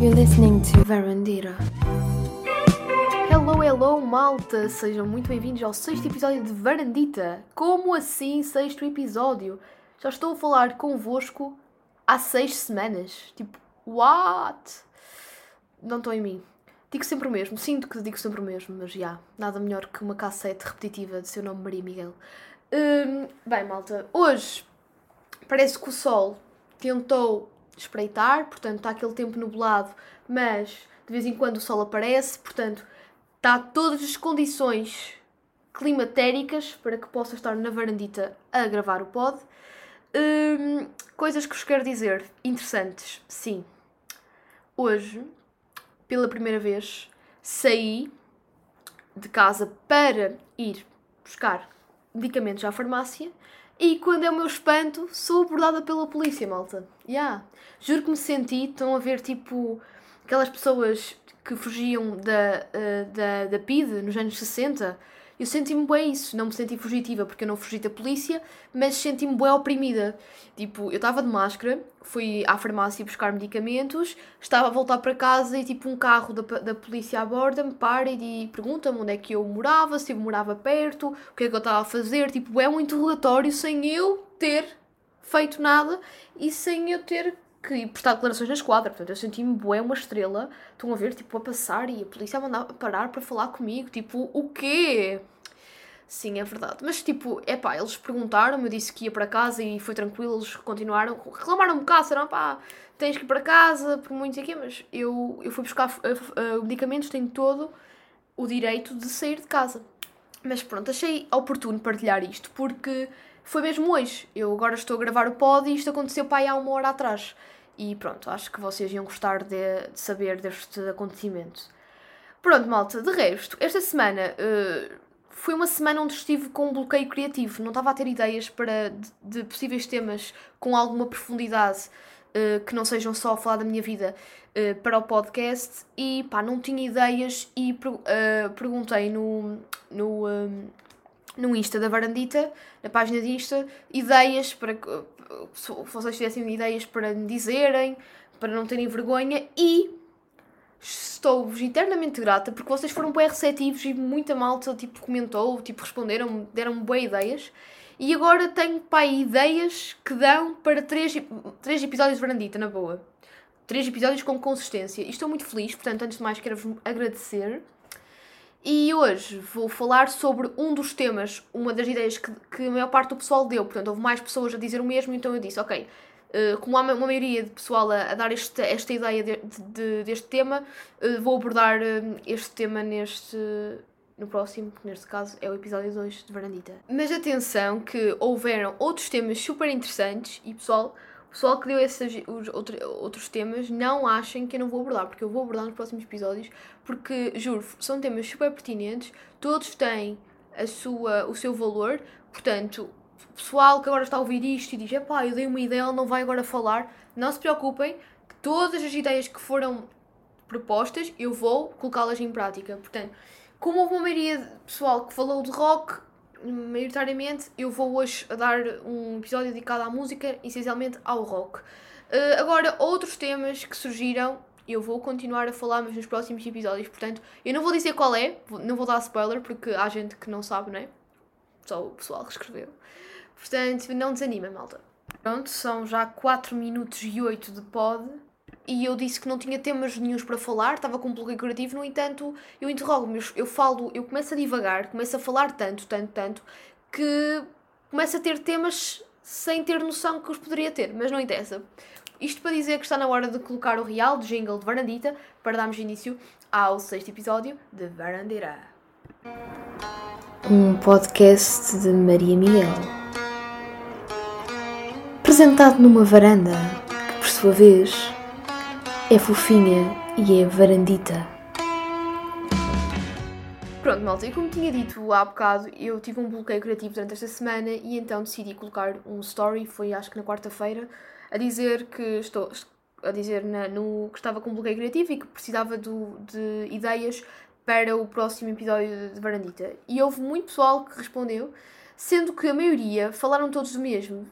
You're listening to Verandira. Hello, hello, malta! Sejam muito bem-vindos ao sexto episódio de Varandita. Como assim, sexto episódio? Já estou a falar convosco há seis semanas. Tipo, what? Não estou em mim. Digo sempre o mesmo, sinto que digo sempre o mesmo, mas já, nada melhor que uma cassete repetitiva de seu nome Maria Miguel. Hum, bem, malta, hoje parece que o sol tentou espreitar, portanto está aquele tempo nublado, mas de vez em quando o sol aparece, portanto está todas as condições climatéricas para que possa estar na varandita a gravar o pod. Hum, coisas que vos quero dizer interessantes, sim. Hoje, pela primeira vez, saí de casa para ir buscar medicamentos à farmácia e quando é o meu espanto, sou abordada pela polícia, malta. Yeah. Juro que me senti, estão a ver tipo aquelas pessoas que fugiam da, uh, da, da PIDE nos anos 60. Eu senti-me bem isso, não me senti fugitiva porque eu não fugi da polícia, mas senti-me bem oprimida. Tipo, eu estava de máscara, fui à farmácia buscar medicamentos, estava a voltar para casa e tipo um carro da, da polícia aborda-me, para e pergunta-me onde é que eu morava, se eu morava perto, o que é que eu estava a fazer. Tipo, é um interrogatório sem eu ter feito nada e sem eu ter que prestar declarações na esquadra. Portanto, eu senti-me bué uma estrela. Estão a ver, tipo, a passar e a polícia a mandar parar para falar comigo. Tipo, o quê? Sim, é verdade. Mas, tipo, é pá, eles perguntaram-me, eu disse que ia para casa e foi tranquilo, eles continuaram. Reclamaram um bocado, disseram, pá, tens que ir para casa, por muito aqui, mas eu, eu fui buscar uh, uh, medicamentos, tenho todo o direito de sair de casa. Mas pronto, achei oportuno partilhar isto, porque foi mesmo hoje. Eu agora estou a gravar o pod e isto aconteceu para aí há uma hora atrás. E pronto, acho que vocês iam gostar de, de saber deste acontecimento. Pronto, malta, de resto, esta semana uh, foi uma semana onde estive com um bloqueio criativo. Não estava a ter ideias para, de, de possíveis temas com alguma profundidade uh, que não sejam só a falar da minha vida uh, para o podcast. E pá, não tinha ideias e perguntei no, no, no Insta da Varandita, na página de Insta, ideias para que se vocês tivessem ideias para me dizerem, para não terem vergonha e estou-vos eternamente grata porque vocês foram bem receptivos e muita malta tipo, comentou, tipo, responderam, deram-me boas ideias. E agora tenho pá, ideias que dão para três, três episódios de Varandita, na boa. Três episódios com consistência. E estou muito feliz, portanto, antes de mais, quero-vos agradecer. E hoje vou falar sobre um dos temas, uma das ideias que, que a maior parte do pessoal deu. Portanto, houve mais pessoas a dizer o mesmo, então eu disse, ok, uh, como há uma maioria de pessoal a, a dar este, esta ideia de, de, deste tema, uh, vou abordar uh, este tema neste, no próximo, que neste caso é o episódio 2 de Varandita. Mas atenção que houveram outros temas super interessantes e pessoal, pessoal que deu esses os outro, outros temas não achem que eu não vou abordar, porque eu vou abordar nos próximos episódios, porque juro, são temas super pertinentes, todos têm a sua, o seu valor, portanto, pessoal que agora está a ouvir isto e diz, epá, eu dei uma ideia, ele não vai agora falar, não se preocupem, que todas as ideias que foram propostas, eu vou colocá-las em prática. Portanto, como houve uma maioria de pessoal que falou de rock, maioritariamente, eu vou hoje dar um episódio dedicado à música, essencialmente ao rock. Uh, agora, outros temas que surgiram, eu vou continuar a falar, mas nos próximos episódios. Portanto, eu não vou dizer qual é, não vou dar spoiler, porque há gente que não sabe, não é? Só o pessoal que escreveu. Portanto, não desanima, malta. Pronto, são já 4 minutos e 8 de pod e eu disse que não tinha temas nenhums para falar, estava com um bloqueio curativo, no entanto, eu interrogo-me, eu, eu falo, eu começo a divagar, começo a falar tanto, tanto, tanto, que começo a ter temas sem ter noção que os poderia ter, mas não interessa. Isto para dizer que está na hora de colocar o real do jingle de Varandita para darmos início ao sexto episódio de Varandira. Um podcast de Maria Miguel. Apresentado numa varanda que, por sua vez, é fofinha e é varandita. Pronto, malta, e como tinha dito há bocado, eu tive um bloqueio criativo durante esta semana e então decidi colocar um story, foi acho que na quarta-feira, a dizer que estou a dizer na, no, que estava com um bloqueio criativo e que precisava do, de ideias para o próximo episódio de Varandita. E houve muito pessoal que respondeu, sendo que a maioria falaram todos do mesmo.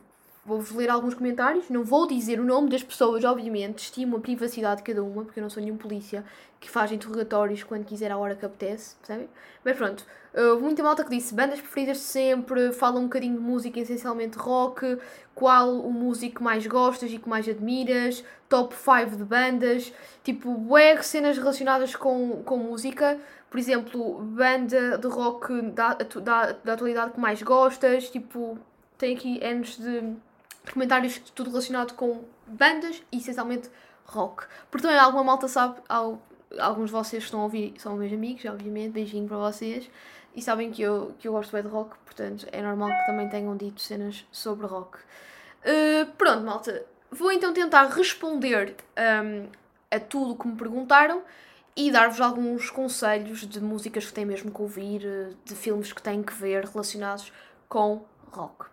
Vou-vos ler alguns comentários. Não vou dizer o nome das pessoas, obviamente. Estimo a privacidade de cada uma, porque eu não sou nenhum polícia que faz interrogatórios quando quiser, à hora que apetece, percebem? Mas pronto, houve muita malta que disse bandas preferidas sempre, falam um bocadinho de música, essencialmente rock, qual o músico que mais gostas e que mais admiras, top 5 de bandas, tipo, bué cenas relacionadas com, com música, por exemplo, banda de rock da, da, da atualidade que mais gostas, tipo, tem aqui anos de comentários tudo relacionado com bandas e essencialmente rock. Portanto, alguma malta sabe, alguns de vocês estão a ouvir são meus amigos, obviamente, beijinho para vocês, e sabem que eu, que eu gosto bem de rock, portanto é normal que também tenham dito cenas sobre rock. Uh, pronto, malta, vou então tentar responder um, a tudo o que me perguntaram e dar-vos alguns conselhos de músicas que têm mesmo que ouvir, de filmes que têm que ver relacionados com rock.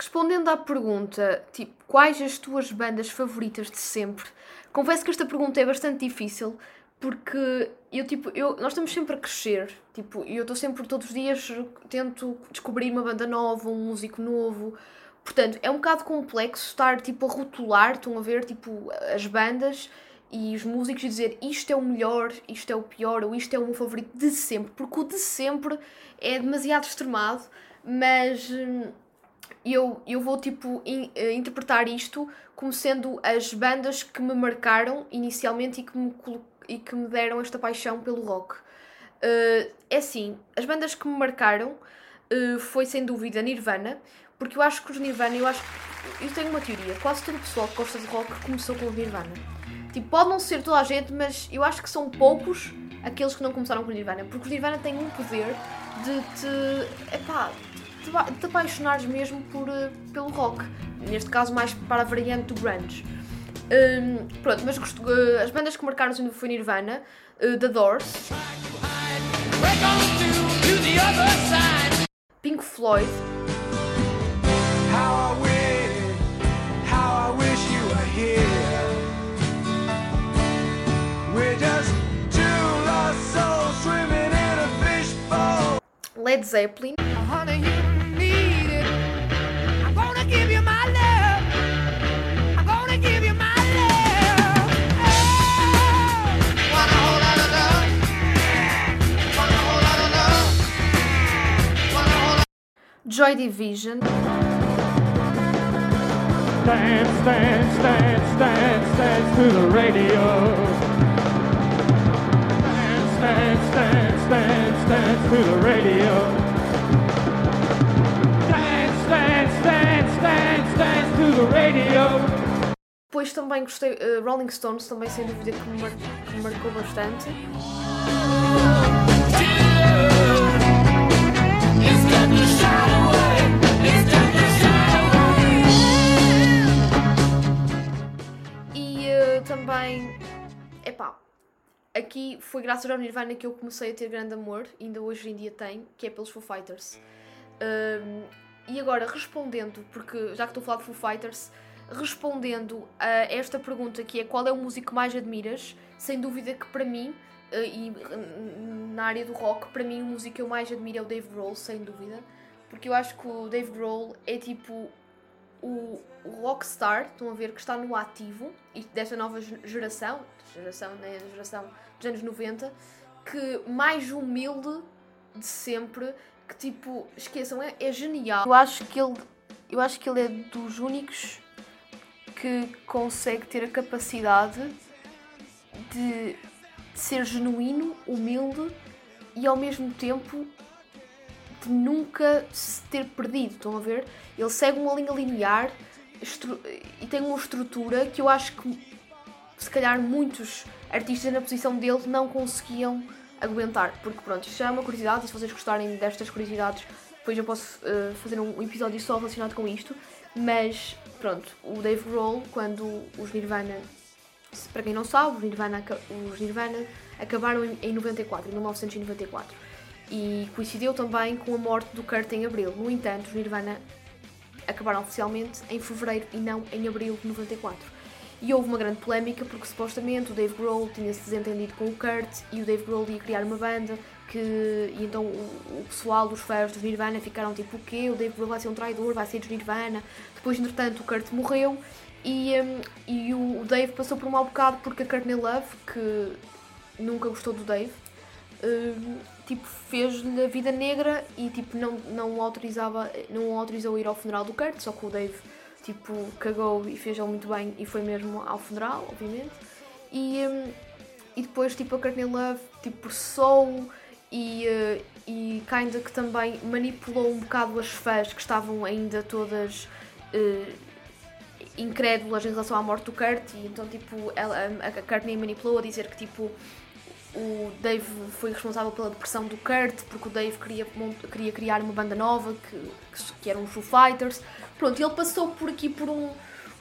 Respondendo à pergunta, tipo, quais as tuas bandas favoritas de sempre? Confesso que esta pergunta é bastante difícil porque eu, tipo, eu, nós estamos sempre a crescer, tipo, e eu estou sempre todos os dias tento descobrir uma banda nova, um músico novo. Portanto, é um bocado complexo estar tipo a rotular, estão a ver tipo as bandas e os músicos e dizer isto é o melhor, isto é o pior, ou isto é o meu favorito de sempre, porque o de sempre é demasiado extremado, mas hum, eu, eu vou tipo in, uh, interpretar isto como sendo as bandas que me marcaram inicialmente e que me, e que me deram esta paixão pelo rock. Uh, é assim, as bandas que me marcaram uh, foi sem dúvida Nirvana, porque eu acho que os Nirvana, eu acho eu tenho uma teoria, quase todo o pessoal que gosta de rock começou com os Nirvana. Tipo, pode não ser toda a gente, mas eu acho que são poucos aqueles que não começaram com o Nirvana, porque os Nirvana têm um poder de te, epá, te, te apaixonares mesmo por, uh, pelo rock. Neste caso, mais para a variante do grunge. Um, pronto, mas gosto, uh, as bandas que marcaram foi Nirvana, uh, The Doors, Pink Floyd. Led Zeppelin. Joy Division. Dance, dance, dance, dance, dance to the radio. Dance, dance, dance, dance, dance to the radio. Depois também gostei, uh, Rolling Stones também sem dúvida que me, mar que me marcou bastante. também. Epá, aqui foi graças ao Nirvana que eu comecei a ter grande amor, ainda hoje em dia tenho, que é pelos Foo Fighters. E agora, respondendo, porque já que estou a falar de Foo Fighters, respondendo a esta pergunta que é qual é o músico que mais admiras, sem dúvida que para mim, uh, e na área do rock, para mim o músico que eu mais admiro é o Dave Grohl, sem dúvida, porque eu acho que o Dave Grohl é tipo o, o rockstar, estão a ver, que está no ativo, e desta nova geração, geração, né, geração dos anos 90, que mais humilde de sempre, que tipo, esqueçam, é, é genial. Eu acho que ele, eu acho que ele é dos únicos que consegue ter a capacidade de, de ser genuíno, humilde e ao mesmo tempo de nunca se ter perdido. Estão a ver? Ele segue uma linha linear e tem uma estrutura que eu acho que se calhar muitos artistas na posição dele não conseguiam aguentar. Porque pronto, isto já é uma curiosidade e se vocês gostarem destas curiosidades, depois eu posso uh, fazer um episódio só relacionado com isto. Mas pronto, o Dave Grohl, quando os Nirvana, para quem não sabe, os Nirvana, os Nirvana acabaram em 94, em 1994 e coincidiu também com a morte do Kurt em abril. No entanto, os Nirvana acabaram oficialmente em fevereiro e não em abril de 94. E houve uma grande polémica porque supostamente o Dave Grohl tinha-se desentendido com o Kurt e o Dave Grohl ia criar uma banda que, e então o, o pessoal dos fãs dos Nirvana ficaram tipo o quê? O Dave Grohl vai ser um traidor, vai ser dos Nirvana. Depois, entretanto, o Kurt morreu e, um, e o Dave passou por um mau bocado porque a Courtney Love, que nunca gostou do Dave, um, tipo, fez-lhe a vida negra e tipo, não, não, autorizava, não autorizou ir ao funeral do Kurt, só que o Dave tipo, cagou e fez ele muito bem e foi mesmo ao funeral, obviamente. E, um, e depois tipo, a Courtney Love tipo, processou e, uh, e kinda que também manipulou um bocado as fãs que estavam ainda todas uh, incrédulas em relação à morte do Kurt e então tipo ela, a Courtney manipulou a dizer que tipo o Dave foi responsável pela depressão do Kurt porque o Dave queria, queria criar uma banda nova que, que, eram os Foo Fighters. Pronto, ele passou por aqui por um,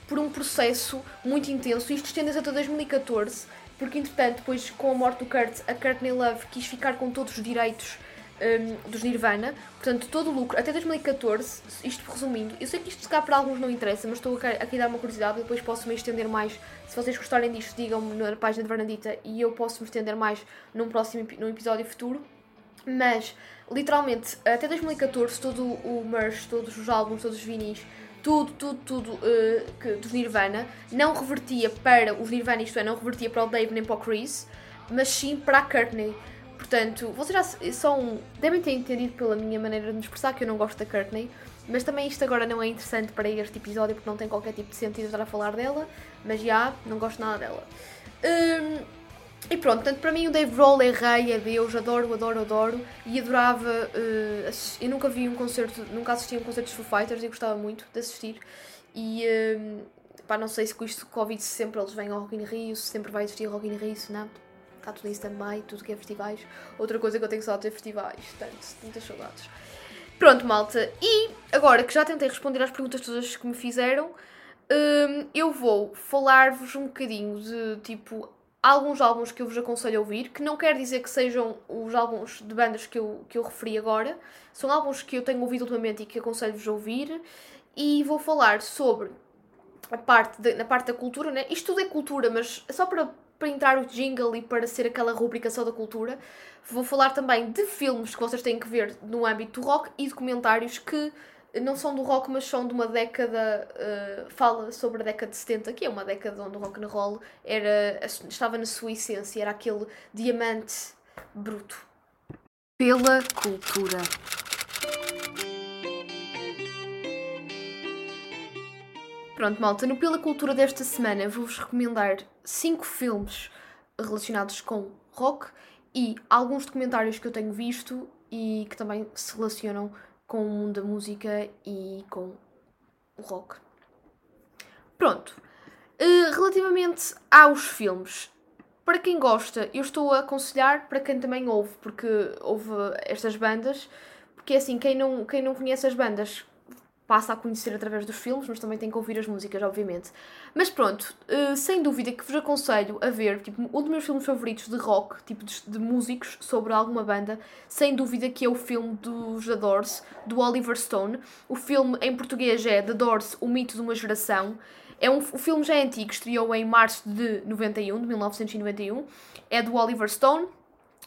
por um processo muito intenso. Isto estende-se até 2014 porque entretanto depois com a morte do Kurt a Courtney Love quis ficar com todos os direitos um, dos Nirvana, portanto todo o lucro, até 2014, isto resumindo, eu sei que isto se cá para alguns não interessa, mas estou aqui a dar uma curiosidade, depois posso me estender mais, se vocês gostarem disto, digam-me na página de Fernandita e eu posso me estender mais num próximo num episódio futuro. Mas, literalmente, até 2014, todo o merch, todos os álbuns, todos os vinis, tudo, tudo, tudo uh, que, dos Nirvana não revertia para os Nirvana, isto é, não revertia para o Dave nem para o Chris, mas sim para a Courtney. Portanto, vocês já são, devem ter entendido pela minha maneira de me expressar que eu não gosto da Courtney, mas também isto agora não é interessante para este episódio porque não tem qualquer tipo de sentido estar a falar dela, mas já, não gosto nada dela. Um, e pronto, portanto, para mim o Dave Grohl é rei, é Deus, adoro, adoro, adoro. E adorava. Uh, eu nunca vi um concerto, nunca assisti a um concerto dos Foo Fighters e gostava muito de assistir. E uh, pá, não sei se com isto Covid se sempre eles vêm ao Rock in Rio, se sempre vai existir Rock in Rio, se não está tudo em stand-by, tudo que é festivais. Outra coisa que eu tenho saudades é festivais, tanto, muitas saudades. Pronto, malta, e agora que já tentei responder às perguntas todas que me fizeram, hum, eu vou falar-vos um bocadinho de tipo alguns álbuns que eu vos aconselho a ouvir, que não quer dizer que sejam os álbuns de bandas que eu, que eu referi agora, são álbuns que eu tenho ouvido ultimamente e que aconselho-vos a ouvir, e vou falar sobre a parte de, na parte da cultura, né? Isto tudo é cultura, mas só para para entrar o jingle e para ser aquela rubrica só da cultura. Vou falar também de filmes que vocês têm que ver no âmbito do rock e documentários que não são do rock, mas são de uma década. Uh, fala sobre a década de 70, que é uma década onde o rock and roll era, estava na sua essência, era aquele diamante bruto. Pela cultura. Pronto, malta, no Pela Cultura desta semana vou-vos recomendar 5 filmes relacionados com rock e alguns documentários que eu tenho visto e que também se relacionam com o mundo da música e com o rock. Pronto. Uh, relativamente aos filmes, para quem gosta, eu estou a aconselhar para quem também ouve, porque ouve estas bandas, porque assim, quem não, quem não conhece as bandas passa a conhecer através dos filmes, mas também tem que ouvir as músicas, obviamente. Mas pronto, uh, sem dúvida que vos aconselho a ver, tipo, um dos meus filmes favoritos de rock, tipo, de, de, músicos sobre alguma banda, sem dúvida que é o filme dos The Doors, do Oliver Stone. O filme em português é The Doors, o mito de uma geração. É um, o filme já é antigo, estreou em março de 91, de 1991. É do Oliver Stone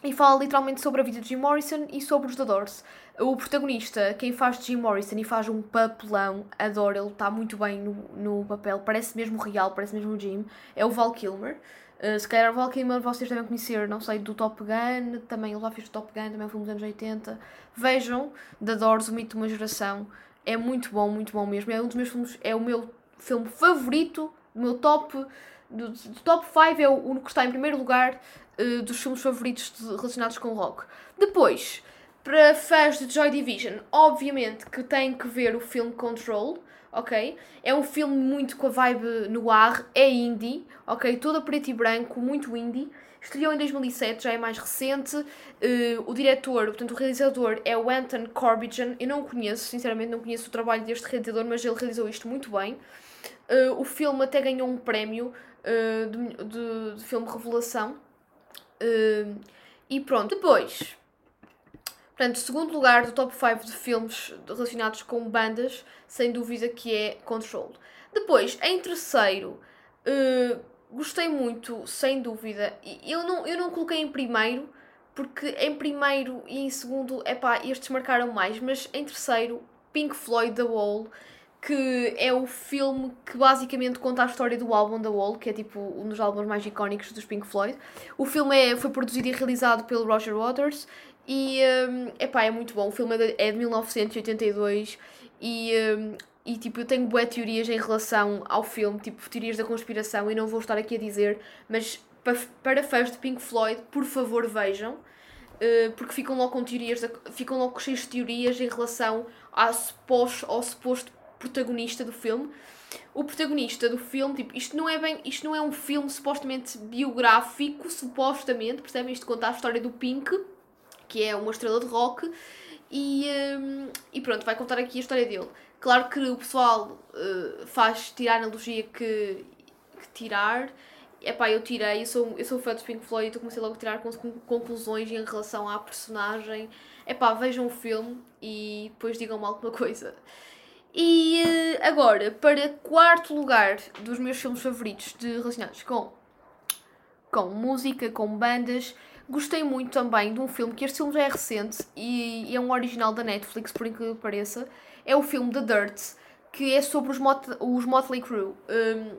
e fala literalmente sobre a vida de Jim Morrison e sobre os The Doors. O protagonista, quem faz Jim Morrison e faz um papelão, adoro, ele está muito bem no, no papel, parece mesmo real, parece mesmo Jim, é o Val Kilmer. Uh, se calhar o Val Kilmer vocês devem conhecer, não sei, do Top Gun, também ele já fez o Top Gun, também filme dos anos 80. Vejam, The Doors, o mito de uma geração, é muito bom, muito bom mesmo. É um dos meus filmes, é o meu filme favorito, o meu top, do, do top 5 é o, o que está em primeiro lugar uh, dos filmes favoritos de, relacionados com rock. Depois, para fãs de Joy Division, obviamente que têm que ver o filme Control, ok? É um filme muito com a vibe no ar, é indie, ok? Todo preto e branco, muito indie. Estreou em 2007, já é mais recente. Uh, o diretor, portanto, o realizador é o Anton Corbijn. Eu não o conheço, sinceramente, não conheço o trabalho deste realizador, mas ele realizou isto muito bem. Uh, o filme até ganhou um prémio uh, de, de, de, filme Revelação. e pronto, depois Portanto, segundo lugar do top 5 de filmes relacionados com bandas, sem dúvida que é Control. Depois, em terceiro, Uh, gostei muito, sem dúvida. Eu não, eu não coloquei em primeiro, porque em primeiro e em segundo, é pá, estes marcaram mais, mas em terceiro, Pink Floyd The Wall, que é o filme que basicamente conta a história do álbum The Wall, que é tipo um dos álbuns mais icónicos dos Pink Floyd. O filme é, foi produzido e realizado pelo Roger Waters e um, epá, é muito bom. O filme é de, é de 1982 e, um, e tipo, eu tenho boas teorias em relação ao filme, tipo teorias da conspiração, e não vou estar aqui a dizer, mas para, para fãs de Pink Floyd, por favor vejam. Uh, porque ficam logo com teorias, ficam logo cheios de teorias em relação ao suposto, ao suposto protagonista do filme. O protagonista do filme, tipo, isto não é bem, isto não é um filme supostamente biográfico, supostamente, percebem? Isto conta a história do Pink, que é uma estrela de rock, e, um, e pronto, vai contar aqui a história dele. Claro que o pessoal uh, faz tirar a analogia que, que tirar. Epá, eu tirei, eu sou, eu sou fã de Pink Floyd, então comecei logo a tirar conclusões em relação à personagem. Epá, vejam o filme e depois digam-me alguma coisa. E uh, agora, para quarto lugar dos meus filmes favoritos de, relacionados com, com música, com bandas, Gostei muito também de um filme, que este filme já é recente e, é um original da Netflix, por incrível que pareça. É o filme The Dirt, que é sobre os, Mot os Motley Crue. Um,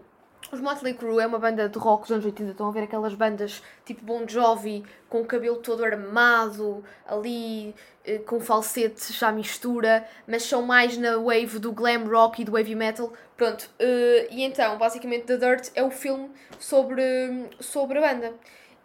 os Motley Crue é uma banda de rock dos anos 80, estão a ver aquelas bandas tipo Bon Jovi, com o cabelo todo armado, ali eh, com falsete já mistura, mas são mais na wave do glam rock e do heavy metal. Pronto, uh, e então, basicamente, The Dirt é o filme sobre, sobre a banda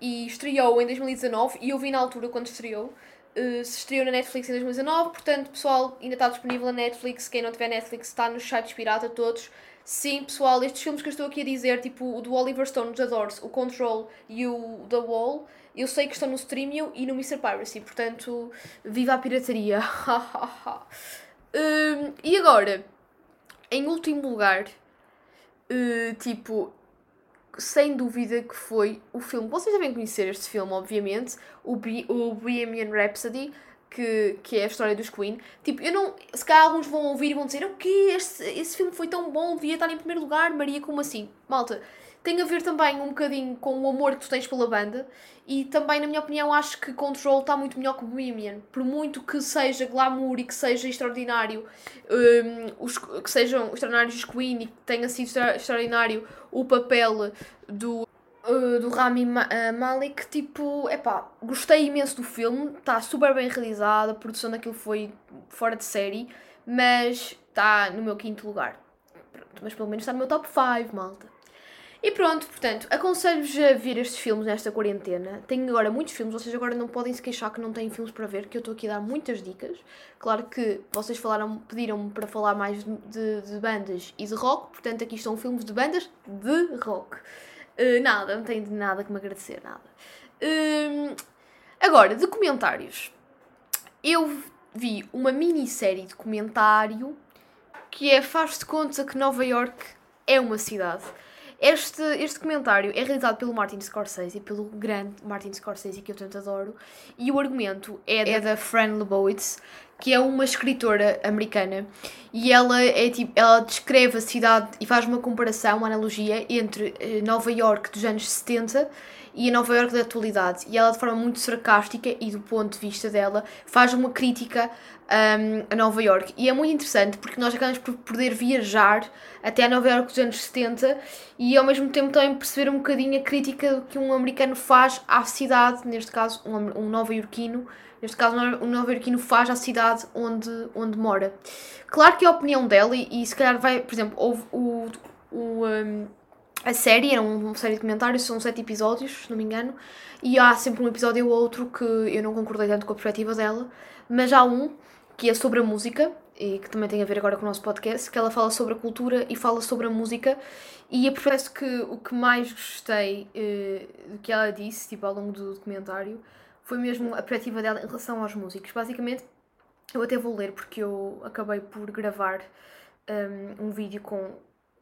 e estreou em 2019 e eu vi na altura quando estreou. Uh, se estreou na Netflix em 2019, portanto, pessoal, ainda está disponível na Netflix. Quem não tiver Netflix está nos sites pirata todos. Sim, pessoal, estes filmes que eu estou aqui a dizer, tipo o do Oliver Stone, The Doors, o Control e o The Wall, eu sei que estão no Streamio e no Mr. Piracy, portanto, viva a pirataria! um, e agora, em último lugar, uh, tipo, sem dúvida que foi o filme. Vocês devem conhecer este filme, obviamente, o, B o Bohemian Rhapsody, que, que é a história dos Queen. Tipo, eu não. Se calhar alguns vão ouvir e vão dizer: O que Esse, esse filme foi tão bom, devia estar em primeiro lugar, Maria, como assim? Malta, tem a ver também um bocadinho com o amor que tu tens pela banda e também, na minha opinião, acho que Control está muito melhor que Bohemian. Por muito que seja glamour e que seja extraordinário, um, os, que sejam extraordinários os Queen e que tenha sido extraordinário o papel do, uh, do Rami uh, Malik, tipo, epá, gostei imenso do filme, está super bem realizado, a produção daquilo foi fora de série, mas está no meu quinto lugar. Pronto, mas pelo menos está no meu top 5, malta. E pronto, portanto, aconselho-vos a ver estes filmes nesta quarentena. Tenho agora muitos filmes, vocês agora não podem se queixar que não têm filmes para ver, que eu estou aqui a dar muitas dicas. Claro que vocês falaram, pediram-me para falar mais de, de, bandas e de rock, portanto aqui estão filmes de bandas de rock. Uh, nada, não tenho de nada que me agradecer, nada. Uh, agora, de comentários. Eu vi uma minissérie de comentário que é Faz-te conta que Nova York é uma cidade. Este, este comentário é realizado pelo Martin Scorsese, pelo grande Martin Scorsese, que eu tanto adoro, e o argumento é, é da Fran Lebowitz, que é uma escritora americana, e ela, é, tipo, ela descreve a cidade e faz uma comparação, uma analogia entre eh, Nova York dos anos 70 e a Nova York da atualidade. E ela, de forma muito sarcástica e do ponto de vista dela, faz uma crítica um, a Nova York. E é muito interessante porque nós acabamos por poder viajar até a Nova York dos anos 70 e ao mesmo tempo também perceber um bocadinho a crítica que um americano faz à cidade, neste caso um, um nova-iorquino, neste caso um nova-iorquino faz à cidade onde, onde mora. Claro que é a opinião dela e, e se calhar vai, por exemplo, houve o, o um, a série, era uma série de comentários, são sete episódios, se não me engano, e há sempre um episódio ou outro que eu não concordei tanto com a perspectiva dela, mas há um que é sobre a música, e que também tem a ver agora com o nosso podcast, que ela fala sobre a cultura e fala sobre a música, e eu parece que o que mais gostei uh, do que ela disse, tipo, ao longo do documentário, foi mesmo a perspectiva dela em relação aos músicos. Basicamente, eu até vou ler porque eu acabei por gravar um, um vídeo com,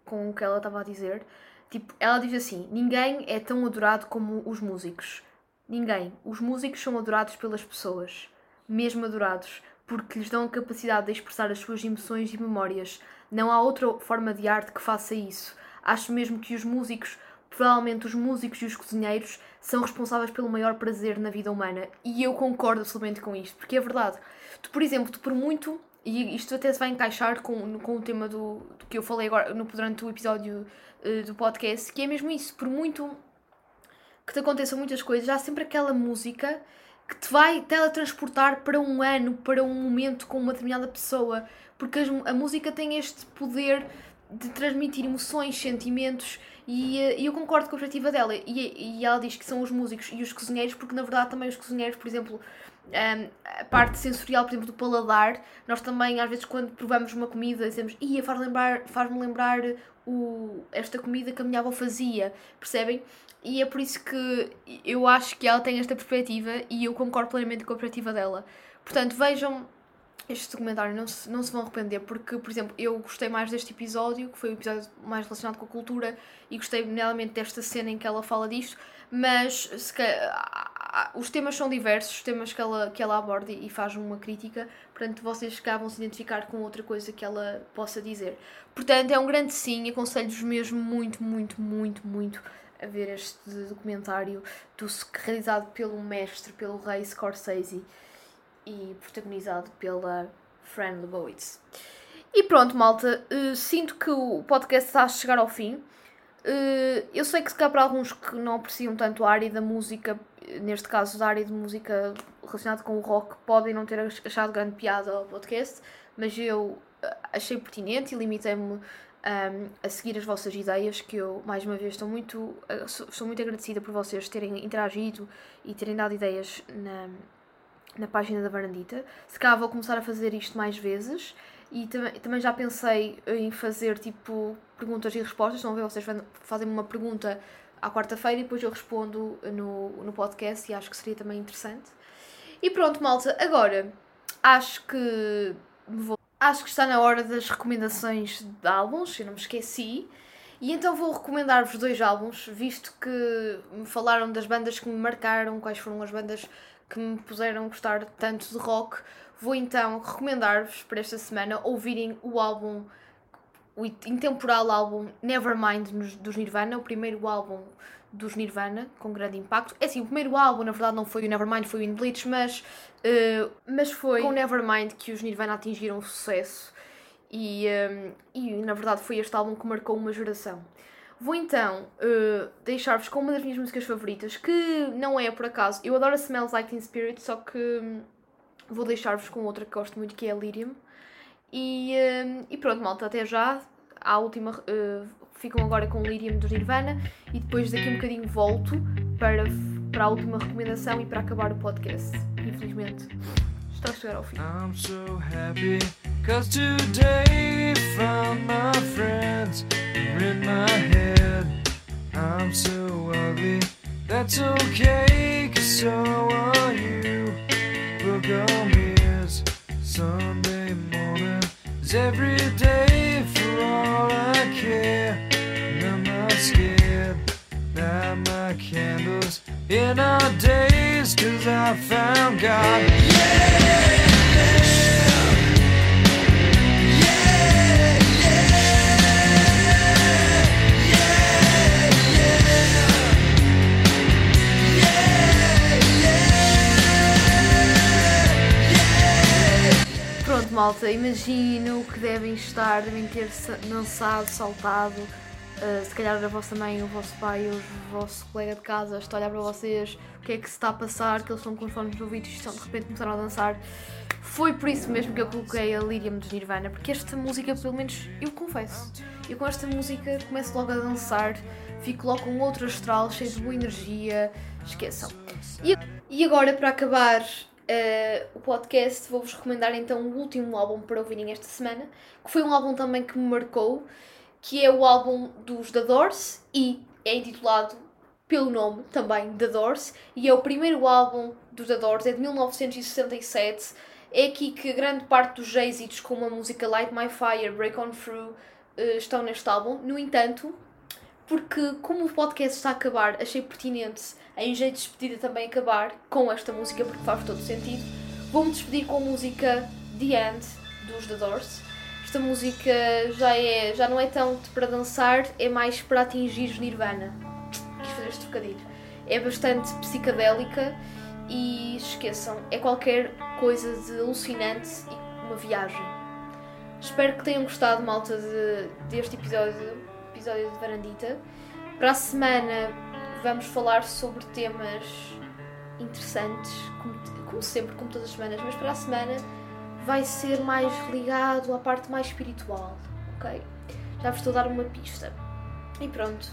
com o que ela estava a dizer. Tipo, ela diz assim: ninguém é tão adorado como os músicos. Ninguém. Os músicos são adorados pelas pessoas, mesmo adorados, porque lhes dão a capacidade de expressar as suas emoções e memórias. Não há outra forma de arte que faça isso. Acho mesmo que os músicos, provavelmente os músicos e os cozinheiros, são responsáveis pelo maior prazer na vida humana. E eu concordo absolutamente com isto, porque é verdade. Tu, por exemplo, tu por muito e isto até se vai encaixar com, com o tema do, do que eu falei agora no, durante o episódio uh, do podcast, que é mesmo isso, por muito que te aconteçam muitas coisas, há sempre aquela música que te vai teletransportar para um ano, para um momento com uma determinada pessoa, porque a, música tem este poder de transmitir emoções, sentimentos, e, eh, e eu concordo com a perspectiva dela. E, e ela diz que são os músicos e os cozinheiros, porque na verdade também os cozinheiros, por exemplo, um, a parte sensorial, por exemplo, do paladar, nós também, às vezes, quando provamos uma comida, dizemos, ia faz lembrar, faz-me lembrar o, esta comida que a minha avó fazia, percebem? E é por isso que eu acho que ela tem esta perspectiva e eu concordo plenamente com a perspectiva dela. Portanto, vejam este documentário, não se, não se vão arrepender, porque, por exemplo, eu gostei mais deste episódio, que foi o episódio mais relacionado com a cultura, e gostei realmente desta cena em que ela fala disto, mas se, os temas são diversos, os temas que ela, que ela aborda e faz uma crítica, portanto vocês vão se identificar com outra coisa que ela possa dizer. Portanto, é um grande sim, aconselho-vos mesmo muito, muito, muito, muito a ver este documentário do, realizado pelo mestre, pelo rei Scorsese e protagonizado pela Fran Lebowitz. E pronto, malta, uh, sinto que o podcast está a chegar ao fim. Uh, eu sei que se calhar para alguns que não apreciam tanto a área da música, neste caso da área de música relacionada com o rock, podem não ter achado grande piada ao podcast, mas eu eh, achei pertinente e limitei-me um, ehm, a seguir as vossas ideias, que eu, mais uma vez, estou muito, estou muito agradecida por vocês terem interagido e terem dado ideias na, na página da Varandita. Se calhar vou começar a fazer isto mais vezes e também, também já pensei em fazer tipo perguntas e respostas. Estão a ver? Vocês fazem uma pergunta à quarta-feira e depois eu respondo no, no podcast e acho que seria também interessante. E pronto, malta, agora acho que vou, acho que está na hora das recomendações de álbuns, eu não me esqueci. E então vou recomendar-vos dois álbuns, visto que me falaram das bandas que me marcaram, quais foram as bandas que me puseram gostar tanto de rock. Vou então recomendar-vos para esta semana ouvirem o álbum, o intemporal álbum Nevermind dos Nirvana, o primeiro álbum dos Nirvana, com grande impacto. É assim, o primeiro álbum, na verdade, não foi o Nevermind, foi o In Bleach, mas, uh, mas foi com o Nevermind que os Nirvana atingiram o sucesso. E, um, eh, e na verdade foi este álbum que marcou uma geração. Vou então uh, deixar-vos com uma das minhas músicas favoritas, que não é por acaso. Eu adoro a Smells Like Teen Spirit, só que vou deixar-vos com outra que gosto muito, que é Lyrium. E, uh, e pronto, malta, até já. A última, uh, ficam agora com Lyrium do Nirvana e depois daqui um bocadinho volto para, para a última recomendação e para acabar o podcast. Infelizmente, está a chegar ao fim. I'm so happy cause today found my friends in my head. I'm so ugly, that's okay, cause so in our days, cause I found God. Yeah! malta, imagino que devem estar, devem ter dançado, saltado. Uh, se calhar a vossa mãe, o vosso pai, o vosso colega de casa está a olhar para vocês, o que é que se está a passar, que eles estão com os fones no ouvido e estão, de repente começaram a dançar. Foi por isso mesmo que eu coloquei a Lyrium de Nirvana, porque esta música, pelo menos, eu confesso, eu com esta música começo logo a dançar, fico logo com outro astral, cheio de boa energia, esqueçam. E, e agora, para acabar uh, o podcast, vou-vos recomendar então o último álbum para ouvirem esta semana, que foi um álbum também que me marcou, que é o álbum dos The Doors e é intitulado pelo nome também The Doors e é o primeiro álbum dos The Doors, é de 1967. É aqui que grande parte dos êxitos, como a música Light My Fire, Break On Through, uh, estão neste álbum. No entanto, porque como o podcast está a acabar, achei pertinente em jeito de despedida também acabar com esta música porque faz todo sentido. Vou-me despedir com a música The End dos The Doors. Esta música já, é, já não é tanto para dançar, é mais para atingir Nirvana. Quis fazer este trocadilho. É bastante psicadélica e esqueçam, é qualquer coisa de alucinante e uma viagem. Espero que tenham gostado, malta, de, deste episódio, episódio de Varandita. Para a semana vamos falar sobre temas interessantes, como, como sempre, como todas as semanas, mas para a semana vai ser mais ligado à parte mais espiritual, ok? Já vos estou a dar uma pista. E pronto.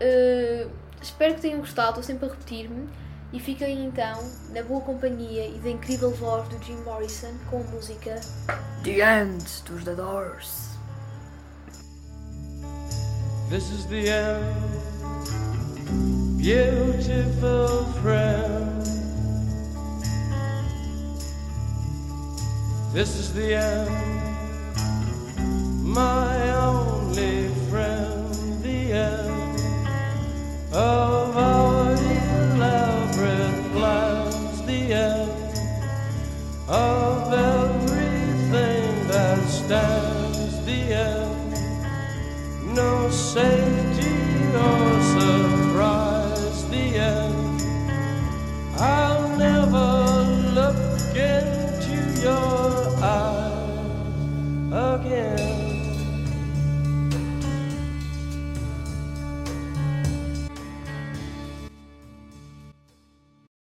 Uh, espero que tenham gostado, estou sempre a repetir-me. E fiquem então na boa companhia e da incrível voz do Jim Morrison com a música The End dos The Doors. This is the end, beautiful This is the end, my only friend, the end of our elaborate plans, the end of everything that stands, the end, no safety.